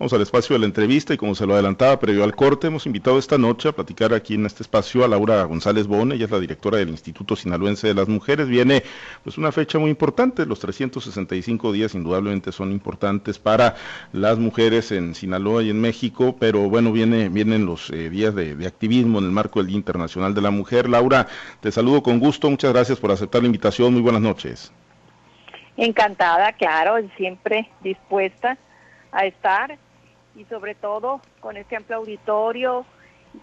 Vamos al espacio de la entrevista y como se lo adelantaba previo al corte, hemos invitado esta noche a platicar aquí en este espacio a Laura González Bone, ella es la directora del Instituto Sinaloense de las Mujeres. Viene pues una fecha muy importante, los 365 días indudablemente son importantes para las mujeres en Sinaloa y en México, pero bueno, viene, vienen los eh, días de, de activismo en el marco del Día Internacional de la Mujer. Laura, te saludo con gusto, muchas gracias por aceptar la invitación, muy buenas noches. Encantada, claro, siempre dispuesta a estar y sobre todo con este amplio auditorio,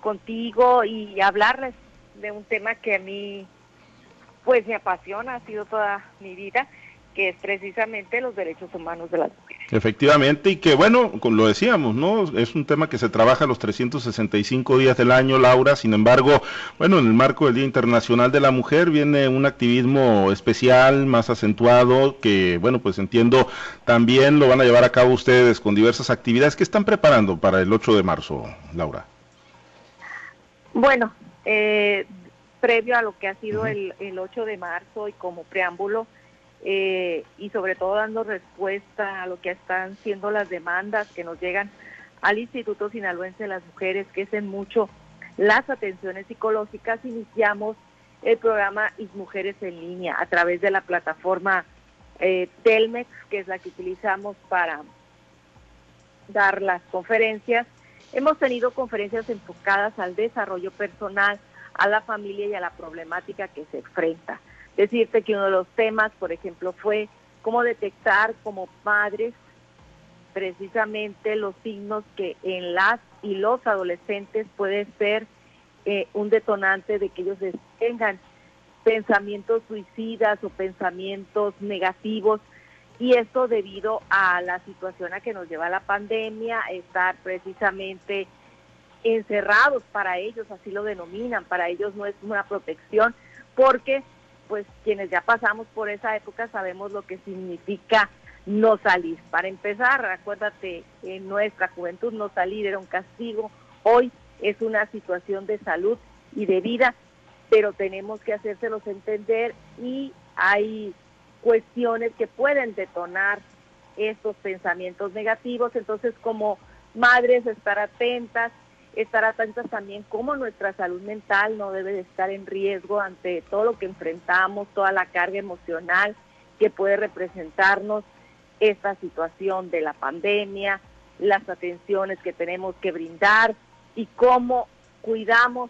contigo y hablarles de un tema que a mí pues me apasiona, ha sido toda mi vida que es precisamente los derechos humanos de las mujeres. Efectivamente, y que bueno, lo decíamos, ¿no? Es un tema que se trabaja los 365 días del año, Laura, sin embargo, bueno, en el marco del Día Internacional de la Mujer viene un activismo especial, más acentuado, que bueno, pues entiendo, también lo van a llevar a cabo ustedes con diversas actividades que están preparando para el 8 de marzo, Laura. Bueno, eh, previo a lo que ha sido el, el 8 de marzo y como preámbulo, eh, y sobre todo dando respuesta a lo que están siendo las demandas que nos llegan al Instituto Sinaloense de las Mujeres, que es en mucho las atenciones psicológicas, iniciamos el programa Is Mujeres en línea a través de la plataforma eh, Telmex, que es la que utilizamos para dar las conferencias. Hemos tenido conferencias enfocadas al desarrollo personal, a la familia y a la problemática que se enfrenta decirte que uno de los temas, por ejemplo, fue cómo detectar como padres precisamente los signos que en las y los adolescentes puede ser eh, un detonante de que ellos tengan pensamientos suicidas o pensamientos negativos. Y esto debido a la situación a que nos lleva la pandemia, estar precisamente encerrados para ellos, así lo denominan, para ellos no es una protección, porque pues quienes ya pasamos por esa época sabemos lo que significa no salir. Para empezar, acuérdate, en nuestra juventud no salir era un castigo, hoy es una situación de salud y de vida, pero tenemos que hacérselos entender y hay cuestiones que pueden detonar estos pensamientos negativos, entonces como madres estar atentas, estar atentas también cómo nuestra salud mental no debe de estar en riesgo ante todo lo que enfrentamos, toda la carga emocional que puede representarnos esta situación de la pandemia, las atenciones que tenemos que brindar y cómo cuidamos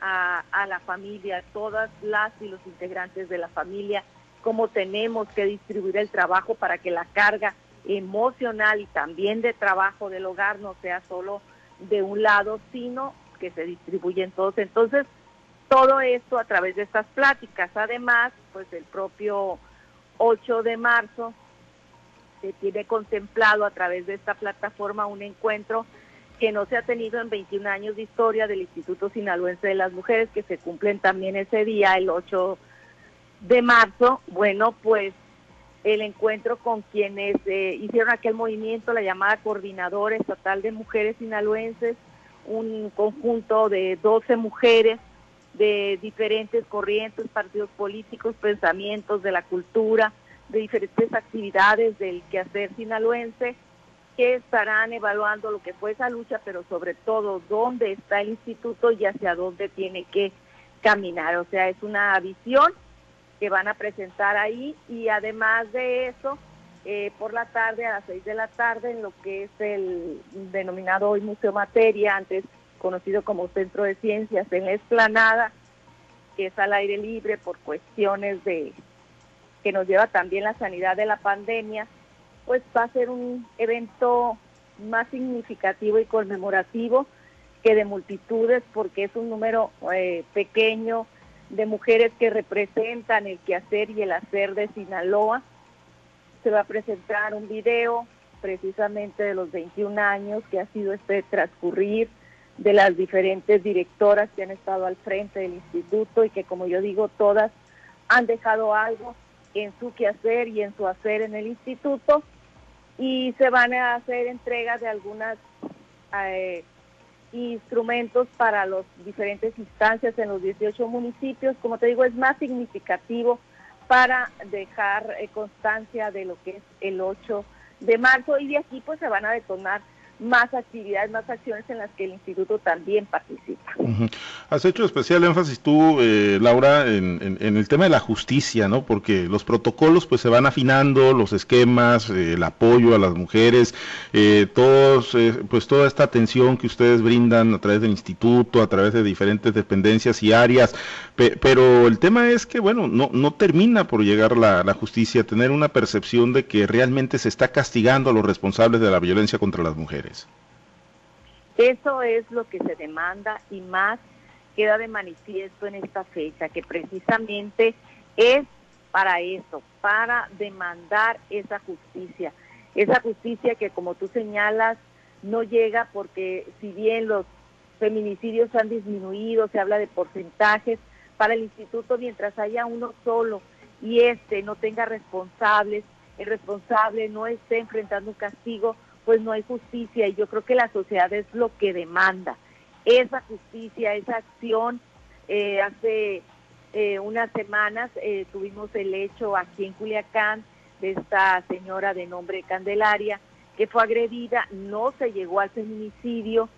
a, a la familia, todas las y los integrantes de la familia, cómo tenemos que distribuir el trabajo para que la carga emocional y también de trabajo del hogar no sea solo de un lado, sino que se distribuyen todos. Entonces, todo esto a través de estas pláticas. Además, pues el propio 8 de marzo se tiene contemplado a través de esta plataforma un encuentro que no se ha tenido en 21 años de historia del Instituto Sinaloense de las Mujeres, que se cumplen también ese día, el 8 de marzo. Bueno, pues el encuentro con quienes eh, hicieron aquel movimiento, la llamada Coordinadora Estatal de Mujeres Sinaloenses, un conjunto de 12 mujeres de diferentes corrientes, partidos políticos, pensamientos de la cultura, de diferentes actividades del quehacer sinaloense, que estarán evaluando lo que fue esa lucha, pero sobre todo dónde está el instituto y hacia dónde tiene que caminar. O sea, es una visión que van a presentar ahí. Y además de eso, eh, por la tarde, a las seis de la tarde, en lo que es el denominado hoy Museo Materia, antes conocido como Centro de Ciencias, en la explanada, que es al aire libre por cuestiones de que nos lleva también la sanidad de la pandemia, pues va a ser un evento más significativo y conmemorativo que de multitudes, porque es un número eh, pequeño de mujeres que representan el quehacer y el hacer de Sinaloa. Se va a presentar un video precisamente de los 21 años que ha sido este transcurrir de las diferentes directoras que han estado al frente del instituto y que como yo digo todas han dejado algo en su quehacer y en su hacer en el instituto y se van a hacer entregas de algunas eh, instrumentos para las diferentes instancias en los 18 municipios. Como te digo, es más significativo para dejar eh, constancia de lo que es el 8 de marzo y de aquí pues se van a detonar más actividades, más acciones en las que el instituto también participa. Has hecho especial énfasis tú, eh, Laura, en, el tema de la justicia, ¿no? Porque los protocolos pues se van afinando, los esquemas, eh, el apoyo a las mujeres, eh, todos, pues toda esta atención que ustedes brindan a través del instituto, a través de diferentes dependencias y áreas, pero el tema es que, bueno, no, no termina por llegar la, la justicia, tener una percepción de que realmente se está castigando a los responsables de la violencia contra las mujeres. Eso es lo que se demanda y más queda de manifiesto en esta fecha, que precisamente es para eso, para demandar esa justicia. Esa justicia que como tú señalas no llega porque si bien los feminicidios han disminuido, se habla de porcentajes, para el instituto mientras haya uno solo y este no tenga responsables, el responsable no esté enfrentando un castigo, pues no hay justicia y yo creo que la sociedad es lo que demanda. Esa justicia, esa acción. Eh, hace eh, unas semanas eh, tuvimos el hecho aquí en Culiacán de esta señora de nombre Candelaria que fue agredida, no se llegó al feminicidio,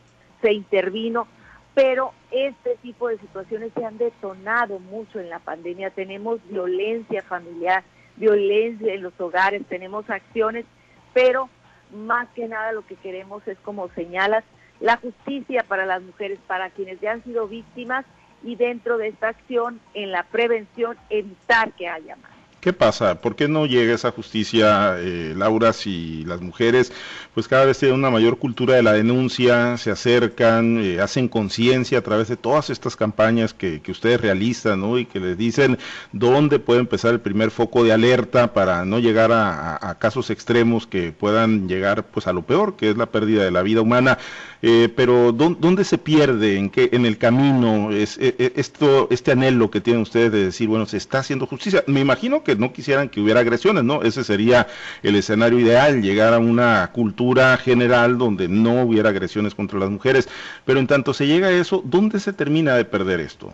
se intervino, pero este tipo de situaciones se han detonado mucho en la pandemia. Tenemos violencia familiar, violencia en los hogares, tenemos acciones, pero más que nada lo que queremos es, como señalas, la justicia para las mujeres, para quienes ya han sido víctimas y dentro de esta acción, en la prevención, evitar que haya más. ¿Qué pasa? ¿Por qué no llega esa justicia, eh, Laura, si las mujeres pues cada vez tienen una mayor cultura de la denuncia, se acercan, eh, hacen conciencia a través de todas estas campañas que, ustedes realizan ¿no? y que les dicen dónde puede empezar el primer foco de alerta para no llegar a, casos extremos que puedan llegar pues a lo peor, que es la pérdida de la vida humana? Eh, pero ¿dónde se pierde? ¿En, qué, en el camino? Es, e, e, esto, este anhelo que tienen ustedes de decir, bueno, se está haciendo justicia. Me imagino que no quisieran que hubiera agresiones, ¿no? Ese sería el escenario ideal, llegar a una cultura general donde no hubiera agresiones contra las mujeres. Pero en tanto se llega a eso, ¿dónde se termina de perder esto?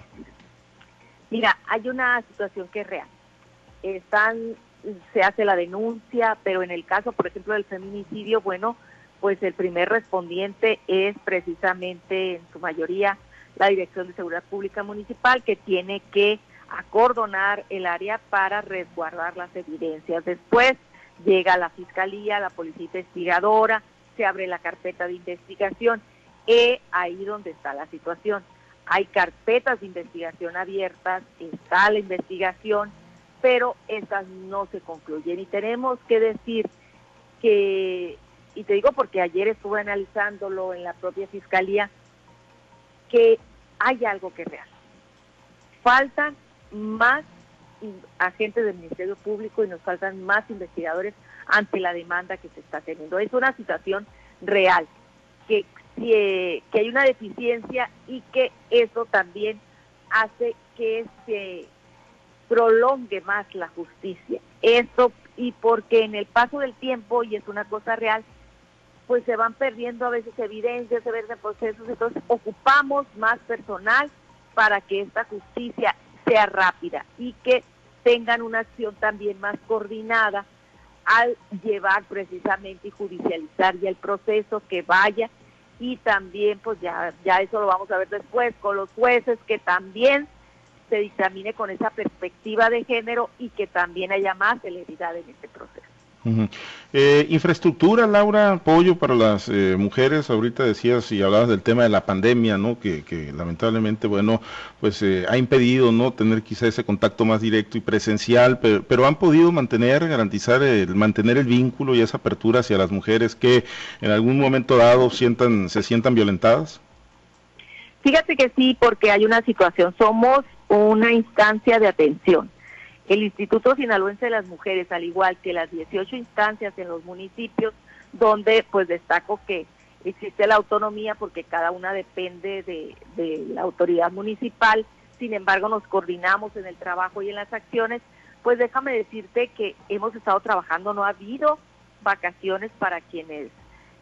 Mira, hay una situación que es real. Están, se hace la denuncia, pero en el caso, por ejemplo, del feminicidio, bueno, pues el primer respondiente es precisamente, en su mayoría, la Dirección de Seguridad Pública Municipal, que tiene que acordonar el área para resguardar las evidencias. Después llega la fiscalía, la policía investigadora, se abre la carpeta de investigación. Es ahí donde está la situación. Hay carpetas de investigación abiertas, está la investigación, pero estas no se concluyen. Y tenemos que decir que, y te digo porque ayer estuve analizándolo en la propia fiscalía, que hay algo que es real. Faltan más agentes del Ministerio Público y nos faltan más investigadores ante la demanda que se está teniendo. Es una situación real, que, que hay una deficiencia y que eso también hace que se prolongue más la justicia. Esto y porque en el paso del tiempo, y es una cosa real, pues se van perdiendo a veces evidencias, se ven procesos, entonces ocupamos más personal para que esta justicia sea rápida y que tengan una acción también más coordinada al llevar precisamente y judicializar ya el proceso que vaya y también pues ya ya eso lo vamos a ver después con los jueces que también se dictamine con esa perspectiva de género y que también haya más celeridad en este proceso. Eh, infraestructura, Laura, apoyo para las eh, mujeres. Ahorita decías y hablabas del tema de la pandemia, ¿no? Que, lamentablemente, bueno, pues eh, ha impedido, ¿no? Tener quizá ese contacto más directo y presencial, pero, han podido mantener, garantizar, el, mantener el vínculo y esa apertura hacia las mujeres que en algún momento dado sientan, se sientan violentadas. Fíjate que sí, porque hay una situación. Somos una instancia de atención el Instituto Sinaloense de las Mujeres, al igual que las 18 instancias en los municipios, donde pues destaco que existe la autonomía porque cada una depende de, la autoridad municipal, sin embargo nos coordinamos en el trabajo y en las acciones, pues déjame decirte que hemos estado trabajando, no ha habido vacaciones para quienes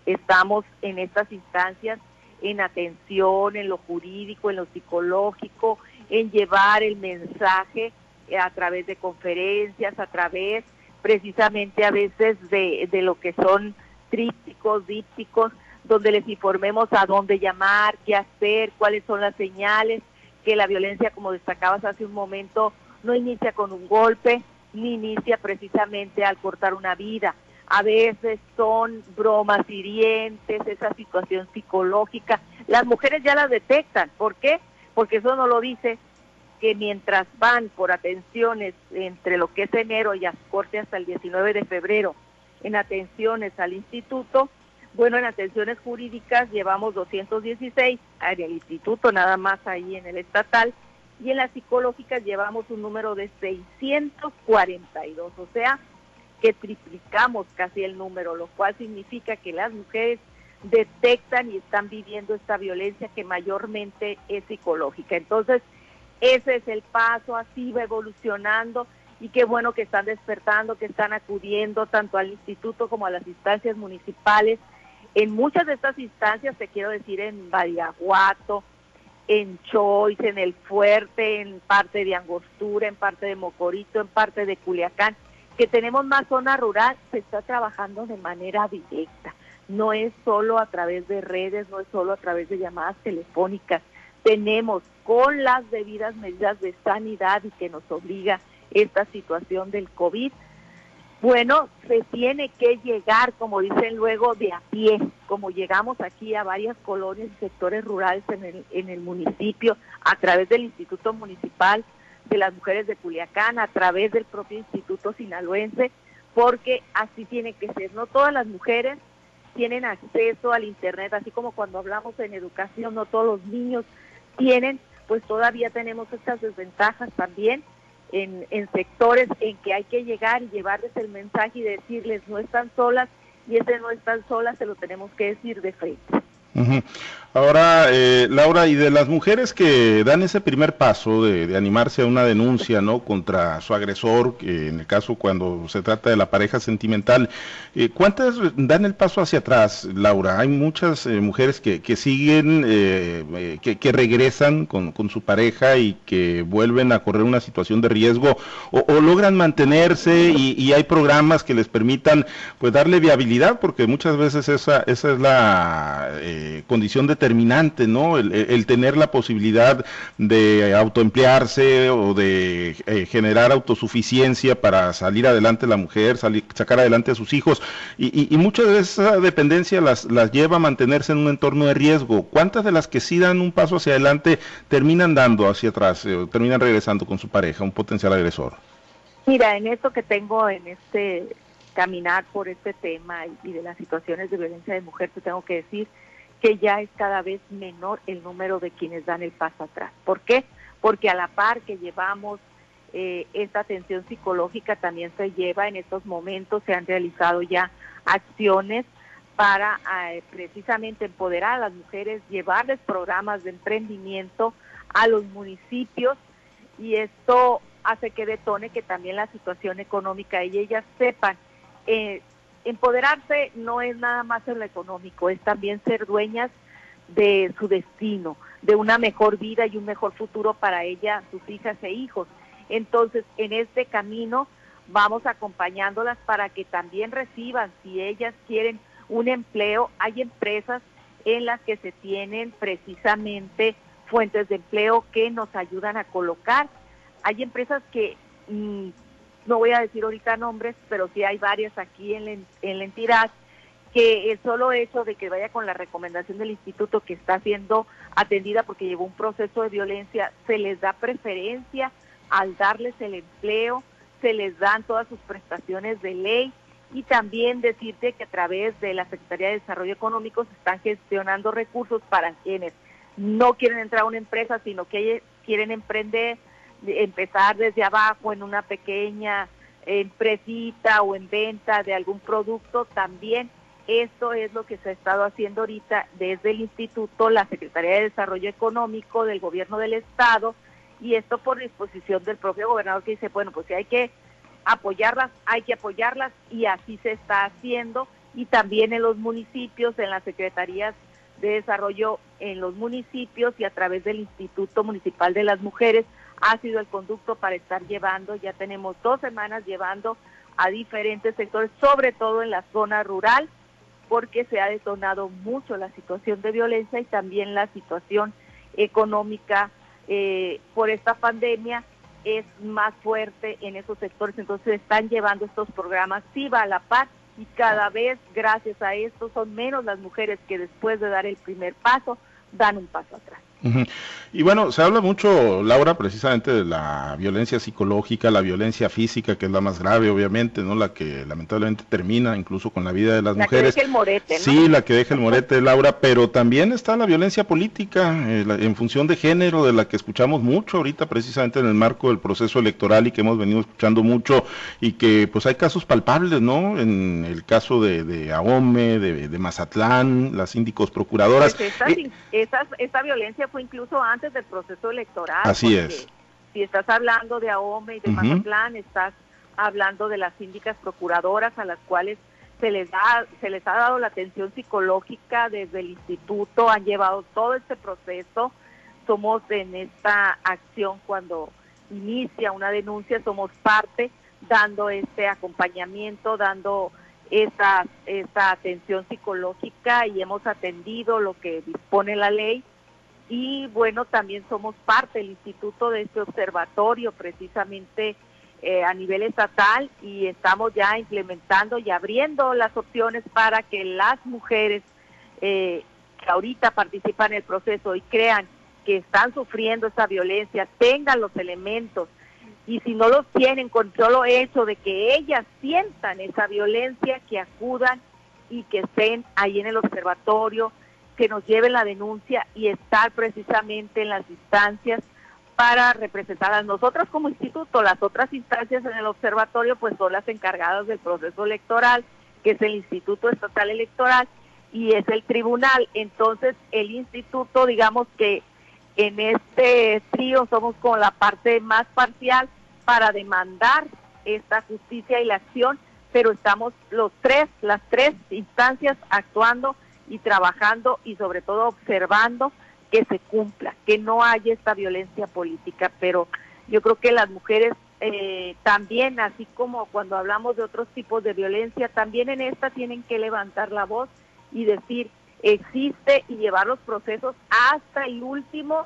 estamos en estas instancias, en atención, en lo jurídico, en lo psicológico, en llevar el mensaje a través de conferencias, a través precisamente a veces de, de lo que son trípticos, dípticos, donde les informemos a dónde llamar, qué hacer, cuáles son las señales, que la violencia, como destacabas hace un momento, no inicia con un golpe, ni inicia precisamente al cortar una vida. A veces son bromas hirientes, esa situación psicológica. Las mujeres ya la detectan. ¿Por qué? Porque eso no lo dice que mientras van por atenciones entre lo que es enero y corte hasta el 19 de febrero, en atenciones al instituto, bueno, en atenciones jurídicas llevamos 216, en el instituto nada más ahí en el estatal, y en las psicológicas llevamos un número de 642, o sea, que triplicamos casi el número, lo cual significa que las mujeres detectan y están viviendo esta violencia que mayormente es psicológica. Entonces, ese es el paso, así va evolucionando y qué bueno que están despertando, que están acudiendo tanto al instituto como a las instancias municipales. En muchas de estas instancias, te quiero decir, en Badiaguato, en Choice, en El Fuerte, en parte de Angostura, en parte de Mocorito, en parte de Culiacán, que tenemos más zona rural, se está trabajando de manera directa. No es solo a través de redes, no es solo a través de llamadas telefónicas. Tenemos con las debidas medidas de sanidad y que nos obliga esta situación del COVID, bueno, se tiene que llegar, como dicen luego, de a pie, como llegamos aquí a varias colonias y sectores rurales en el, en el municipio, a través del Instituto Municipal de las Mujeres de Culiacán, a través del propio Instituto Sinaloense, porque así tiene que ser. No todas las mujeres tienen acceso al Internet, así como cuando hablamos en educación, no todos los niños tienen, pues todavía tenemos estas desventajas también en, en sectores en que hay que llegar y llevarles el mensaje y decirles no están solas y ese no están solas se lo tenemos que decir de frente. Ahora, eh, Laura, y de las mujeres que dan ese primer paso de, animarse a una denuncia, ¿no? Contra su agresor, que en el caso cuando se trata de la pareja sentimental, eh, ¿cuántas dan el paso hacia atrás, Laura? Hay muchas eh, mujeres que, que siguen, que, que, regresan con, con, su pareja y que vuelven a correr una situación de riesgo o, o logran mantenerse y, y, hay programas que les permitan, pues, darle viabilidad, porque muchas veces esa, esa es la condición determinante, ¿no? El, tener la posibilidad de autoemplearse o de eh, generar autosuficiencia para salir adelante la mujer, salir, sacar adelante a sus hijos. Y, y, muchas de esa dependencia las, las lleva a mantenerse en un entorno de riesgo. ¿Cuántas de las que sí dan un paso hacia adelante terminan dando hacia atrás, eh, terminan regresando con su pareja, un potencial agresor? Mira, en esto que tengo en este caminar por este tema y, de las situaciones de violencia de mujer, te tengo que decir que ya es cada vez menor el número de quienes dan el paso atrás. ¿Por qué? Porque a la par que llevamos eh, esta atención psicológica también se lleva en estos momentos, se han realizado ya acciones para eh, precisamente empoderar a las mujeres, llevarles programas de emprendimiento a los municipios y esto hace que detone que también la situación económica y ellas sepan eh, empoderarse no es nada más en lo económico, es también ser dueñas de su destino, de una mejor vida y un mejor futuro para ella, sus hijas e hijos. Entonces, en este camino vamos acompañándolas para que también reciban, si ellas quieren un empleo, hay empresas en las que se tienen precisamente fuentes de empleo que nos ayudan a colocar. Hay empresas que mm, no voy a decir ahorita nombres, pero sí hay varias aquí en la, en la entidad, que el solo hecho de que vaya con la recomendación del instituto que está siendo atendida porque llevó un proceso de violencia, se les da preferencia al darles el empleo, se les dan todas sus prestaciones de ley y también decirte que a través de la Secretaría de Desarrollo Económico se están gestionando recursos para quienes no quieren entrar a una empresa, sino que quieren emprender, empezar desde abajo en una pequeña empresita o en venta de algún producto, también esto es lo que se ha estado haciendo ahorita desde el instituto, la Secretaría de Desarrollo Económico del Gobierno del Estado, y esto por disposición del propio gobernador que dice, bueno, pues si hay que apoyarlas, hay que apoyarlas, y así se está haciendo, y también en los municipios, en las secretarías de desarrollo en los municipios y a través del Instituto Municipal de las Mujeres, ha sido el conducto para estar llevando, ya tenemos dos semanas llevando a diferentes sectores, sobre todo en la zona rural, porque se ha detonado mucho la situación de violencia y también la situación económica eh, por esta pandemia es más fuerte en esos sectores, entonces están llevando estos programas sí va a la paz y cada vez gracias a esto son menos las mujeres que después de dar el primer paso dan un paso atrás. Y bueno, se habla mucho, Laura, precisamente de la violencia psicológica, la violencia física, que es la más grave, obviamente, ¿no? La que lamentablemente termina incluso con la vida de las la mujeres. Que deja el morete, ¿no? Sí, la que deja el morete, Laura, pero también está la violencia política, eh, la, en función de género, de la que escuchamos mucho ahorita, precisamente en el marco del proceso electoral y que hemos venido escuchando mucho, y que pues hay casos palpables, ¿no? En el caso de, de AOME, de, de Mazatlán, las síndicos procuradoras. Pues esta, eh, esa, esta violencia fue incluso antes del proceso electoral. Así es. Si estás hablando de AOME y de uh -huh. Mazatlán, estás hablando de las síndicas procuradoras a las cuales se les da se les ha dado la atención psicológica desde el instituto, han llevado todo este proceso. Somos en esta acción cuando inicia una denuncia, somos parte dando este acompañamiento, dando esa, esa atención psicológica y hemos atendido lo que dispone la ley y bueno, también somos parte del instituto de este observatorio precisamente eh, a nivel estatal y estamos ya implementando y abriendo las opciones para que las mujeres eh, que ahorita participan en el proceso y crean que están sufriendo esa violencia tengan los elementos y si no los tienen con solo hecho de que ellas sientan esa violencia, que acudan y que estén ahí en el observatorio, que nos lleven la denuncia y estar precisamente en las instancias para representar a nosotras como instituto. Las otras instancias en el observatorio pues son las encargadas del proceso electoral, que es el Instituto Estatal Electoral y es el tribunal. Entonces el instituto, digamos que en este trío somos como la parte más parcial para demandar esta justicia y la acción, pero estamos los tres, las tres instancias actuando y trabajando y sobre todo observando que se cumpla, que no haya esta violencia política, pero yo creo que las mujeres eh, también, así como cuando hablamos de otros tipos de violencia, también en esta tienen que levantar la voz y decir, existe y llevar los procesos hasta el último,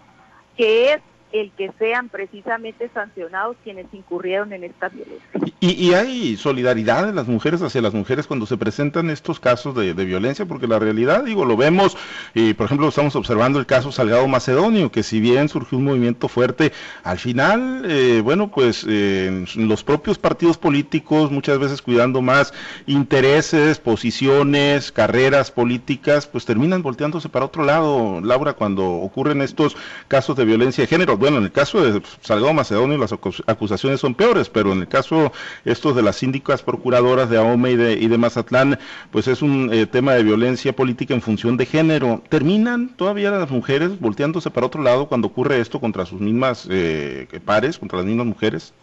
que es el que sean precisamente sancionados quienes incurrieron en esta violencia. Y, y, hay solidaridad de las mujeres hacia las mujeres cuando se presentan estos casos de, violencia, porque la realidad, digo, lo vemos, y por ejemplo estamos observando el caso Salgado Macedonio, que si bien surgió un movimiento fuerte, al final, eh, bueno, pues eh, los propios partidos políticos, muchas veces cuidando más intereses, posiciones, carreras políticas, pues terminan volteándose para otro lado, Laura, cuando ocurren estos casos de violencia de género. Bueno, en el caso de Salgado Macedonio las acusaciones son peores, pero en el caso estos de las síndicas procuradoras de AOME y de, y de Mazatlán, pues es un eh, tema de violencia política en función de género. ¿Terminan todavía las mujeres volteándose para otro lado cuando ocurre esto contra sus mismas eh, pares, contra las mismas mujeres?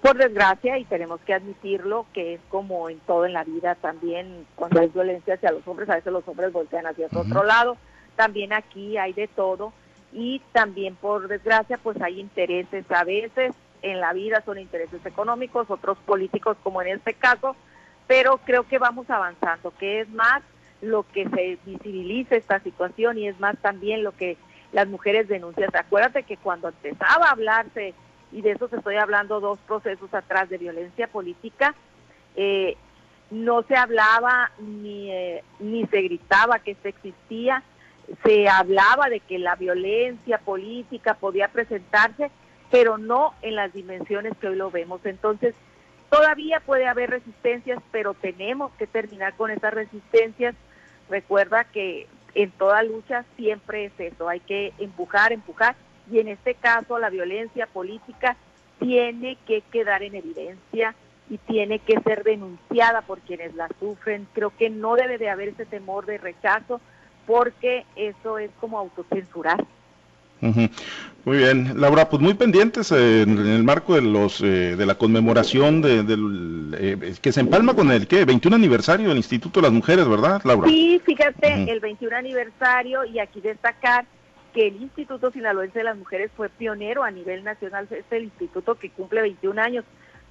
Por desgracia, y tenemos que admitirlo, que es como en todo en la vida también, cuando hay violencia hacia los hombres, a veces los hombres voltean hacia uh -huh. otro lado. También aquí hay de todo y también por desgracia pues hay intereses a veces en la vida son intereses económicos, otros políticos como en este caso, pero creo que vamos avanzando, que es más lo que se visibiliza esta situación y es más también lo que las mujeres denuncian. Acuérdate que cuando empezaba a hablarse, y de eso se estoy hablando dos procesos atrás de violencia política, eh, no se hablaba ni, eh, ni se gritaba que esto existía, se hablaba de que la violencia política podía presentarse, pero no en las dimensiones que hoy lo vemos. Entonces, todavía puede haber resistencias, pero tenemos que terminar con esas resistencias. Recuerda que en toda lucha siempre es eso, hay que empujar, empujar, y en este caso la violencia política tiene que quedar en evidencia y tiene que ser denunciada por quienes la sufren. Creo que no debe de haber ese temor de rechazo, porque eso es como autocensurar. Uh -huh. Muy bien, Laura, pues muy pendientes eh, en, el marco de los eh, de la conmemoración de, del eh, que se empalma con el ¿qué? 21 aniversario del Instituto de las Mujeres, ¿verdad, Laura? Sí, fíjate, uh -huh. el 21 aniversario y aquí destacar que el Instituto Sinaloense de las Mujeres fue pionero a nivel nacional, es el instituto que cumple 21 años,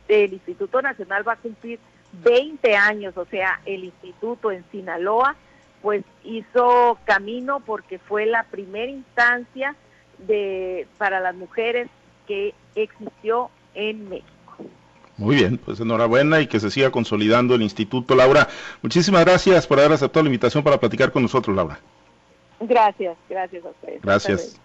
el Instituto Nacional va a cumplir 20 años, o sea, el instituto en Sinaloa, pues hizo camino porque fue la primera instancia de para las mujeres que existió en México. Muy bien, pues enhorabuena y que se siga consolidando el instituto. Laura, muchísimas gracias por haber aceptado la invitación para platicar con nosotros, Laura. Gracias, gracias a ustedes. Gracias.